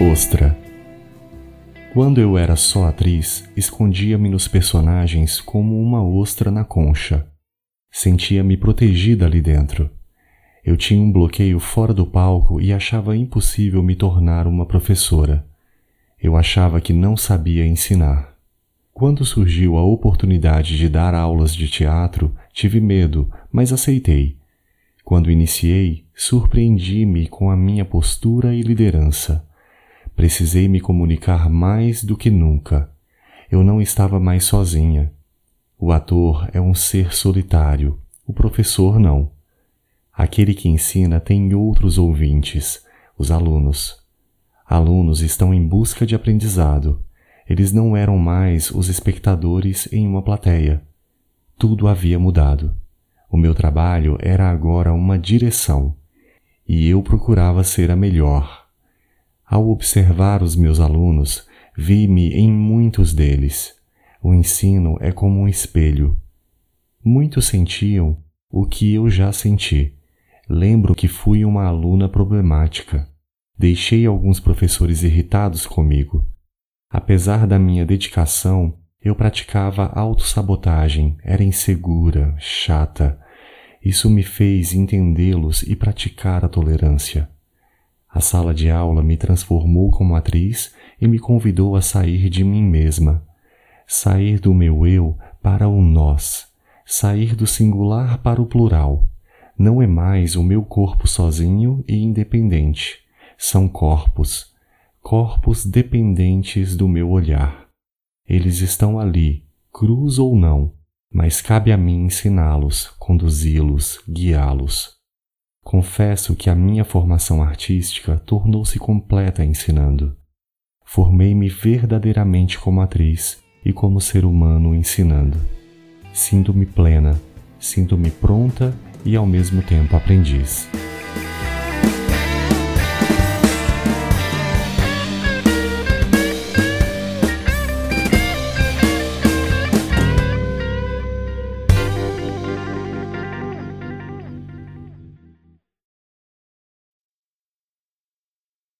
Ostra. Quando eu era só atriz, escondia-me nos personagens como uma ostra na concha. Sentia-me protegida ali dentro. Eu tinha um bloqueio fora do palco e achava impossível me tornar uma professora. Eu achava que não sabia ensinar. Quando surgiu a oportunidade de dar aulas de teatro, tive medo, mas aceitei. Quando iniciei, surpreendi-me com a minha postura e liderança. Precisei me comunicar mais do que nunca. Eu não estava mais sozinha. O ator é um ser solitário, o professor não. Aquele que ensina tem outros ouvintes, os alunos. Alunos estão em busca de aprendizado. Eles não eram mais os espectadores em uma plateia. Tudo havia mudado. O meu trabalho era agora uma direção, e eu procurava ser a melhor. Ao observar os meus alunos, vi-me em muitos deles. O ensino é como um espelho. Muitos sentiam o que eu já senti. Lembro que fui uma aluna problemática. Deixei alguns professores irritados comigo. Apesar da minha dedicação, eu praticava autossabotagem, era insegura, chata. Isso me fez entendê-los e praticar a tolerância. A sala de aula me transformou como atriz e me convidou a sair de mim mesma, sair do meu eu para o nós, sair do singular para o plural. Não é mais o meu corpo sozinho e independente. São corpos, corpos dependentes do meu olhar. Eles estão ali, cruz ou não, mas cabe a mim ensiná-los, conduzi-los, guiá-los. Confesso que a minha formação artística tornou-se completa ensinando. Formei-me verdadeiramente como atriz e como ser humano ensinando. Sinto-me plena, sinto-me pronta e ao mesmo tempo aprendiz.